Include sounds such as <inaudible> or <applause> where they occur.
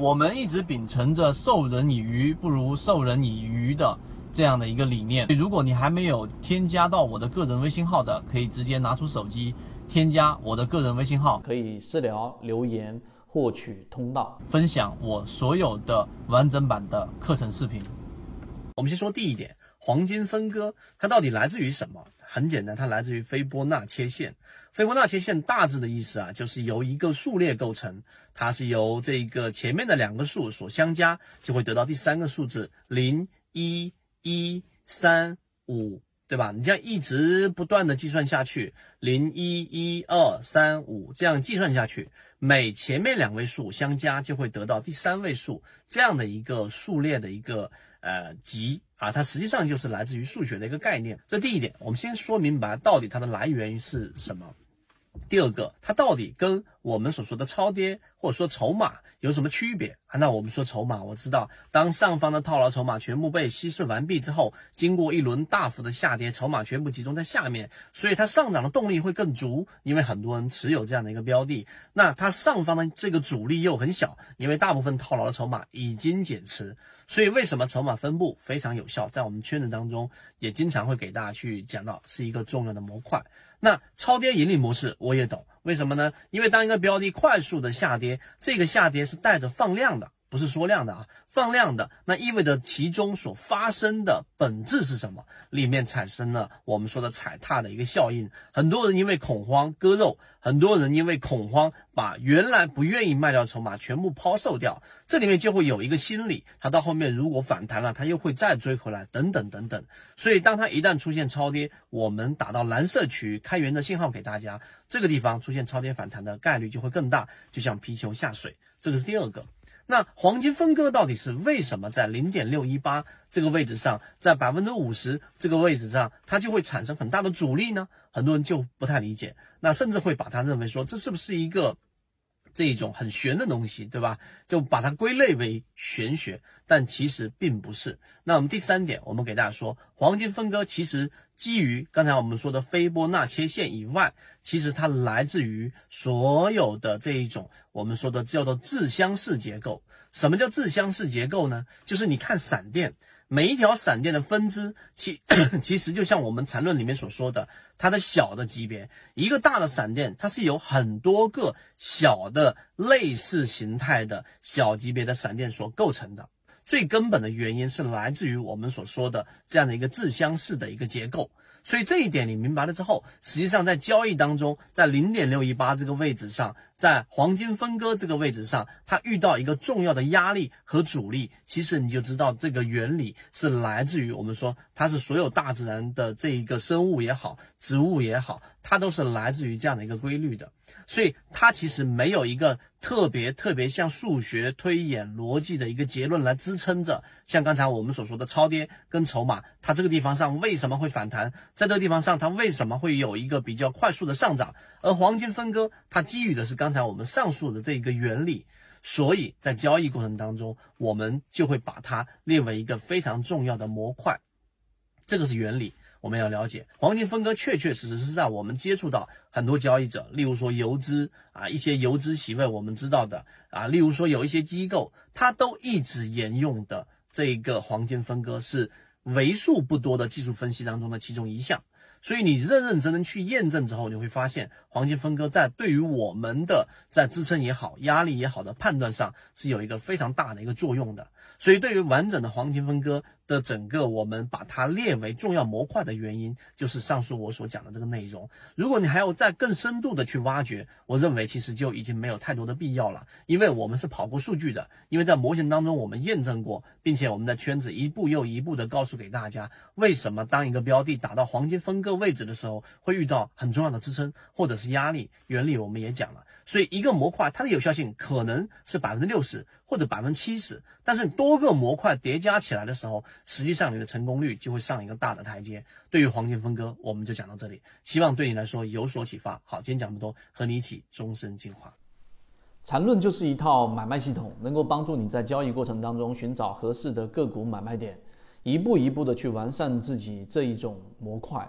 我们一直秉承着授人以鱼不如授人以渔的这样的一个理念。如果你还没有添加到我的个人微信号的，可以直接拿出手机添加我的个人微信号，可以私聊留言获取通道，分享我所有的完整版的课程视频。我们先说第一点，黄金分割它到底来自于什么？很简单，它来自于斐波那切线。斐波那切线大致的意思啊，就是由一个数列构成，它是由这个前面的两个数所相加，就会得到第三个数字零一一三五，对吧？你这样一直不断的计算下去，零一一二三五这样计算下去，每前面两位数相加就会得到第三位数这样的一个数列的一个呃集。啊，它实际上就是来自于数学的一个概念。这第一点，我们先说明白到底它的来源是什么。第二个，它到底跟我们所说的超跌或者说筹码有什么区别啊？那我们说筹码，我知道，当上方的套牢筹码全部被稀释完毕之后，经过一轮大幅的下跌，筹码全部集中在下面，所以它上涨的动力会更足，因为很多人持有这样的一个标的。那它上方的这个阻力又很小，因为大部分套牢的筹码已经减持。所以为什么筹码分布非常有效，在我们圈子当中也经常会给大家去讲到，是一个重要的模块。那超跌盈利模式我也懂，为什么呢？因为当一个标的快速的下跌，这个下跌是带着放量的。不是缩量的啊，放量的，那意味着其中所发生的本质是什么？里面产生了我们说的踩踏的一个效应，很多人因为恐慌割肉，很多人因为恐慌把原来不愿意卖掉筹码全部抛售掉，这里面就会有一个心理，它到后面如果反弹了，它又会再追回来，等等等等。所以当它一旦出现超跌，我们打到蓝色区开源的信号给大家，这个地方出现超跌反弹的概率就会更大，就像皮球下水，这个是第二个。那黄金分割到底是为什么在零点六一八这个位置上，在百分之五十这个位置上，它就会产生很大的阻力呢？很多人就不太理解，那甚至会把它认为说这是不是一个这一种很玄的东西，对吧？就把它归类为玄学，但其实并不是。那我们第三点，我们给大家说，黄金分割其实。基于刚才我们说的斐波那切线以外，其实它来自于所有的这一种我们说的叫做自相似结构。什么叫自相似结构呢？就是你看闪电，每一条闪电的分支，其 <clears throat> 其实就像我们缠论里面所说的，它的小的级别，一个大的闪电，它是由很多个小的类似形态的小级别的闪电所构成的。最根本的原因是来自于我们所说的这样的一个自相似的一个结构，所以这一点你明白了之后，实际上在交易当中，在零点六一八这个位置上，在黄金分割这个位置上，它遇到一个重要的压力和阻力，其实你就知道这个原理是来自于我们说它是所有大自然的这一个生物也好，植物也好，它都是来自于这样的一个规律的。所以它其实没有一个特别特别像数学推演逻辑的一个结论来支撑着，像刚才我们所说的超跌跟筹码，它这个地方上为什么会反弹，在这个地方上它为什么会有一个比较快速的上涨，而黄金分割它基于的是刚刚才我们上述的这一个原理，所以在交易过程当中，我们就会把它列为一个非常重要的模块，这个是原理。我们要了解黄金分割，确确实实是在我们接触到很多交易者，例如说游资啊，一些游资席位我们知道的啊，例如说有一些机构，它都一直沿用的这个黄金分割是为数不多的技术分析当中的其中一项。所以你认认真真去验证之后，你会发现黄金分割在对于我们的在支撑也好、压力也好的判断上是有一个非常大的一个作用的。所以对于完整的黄金分割。的整个我们把它列为重要模块的原因，就是上述我所讲的这个内容。如果你还要再更深度的去挖掘，我认为其实就已经没有太多的必要了，因为我们是跑过数据的，因为在模型当中我们验证过，并且我们在圈子一步又一步的告诉给大家，为什么当一个标的打到黄金分割位置的时候，会遇到很重要的支撑或者是压力，原理我们也讲了。所以一个模块它的有效性可能是百分之六十或者百分之七十，但是多个模块叠加起来的时候，实际上你的成功率就会上一个大的台阶。对于黄金分割，我们就讲到这里，希望对你来说有所启发。好，今天讲这么多，和你一起终身进化。缠论就是一套买卖系统，能够帮助你在交易过程当中寻找合适的个股买卖点，一步一步的去完善自己这一种模块，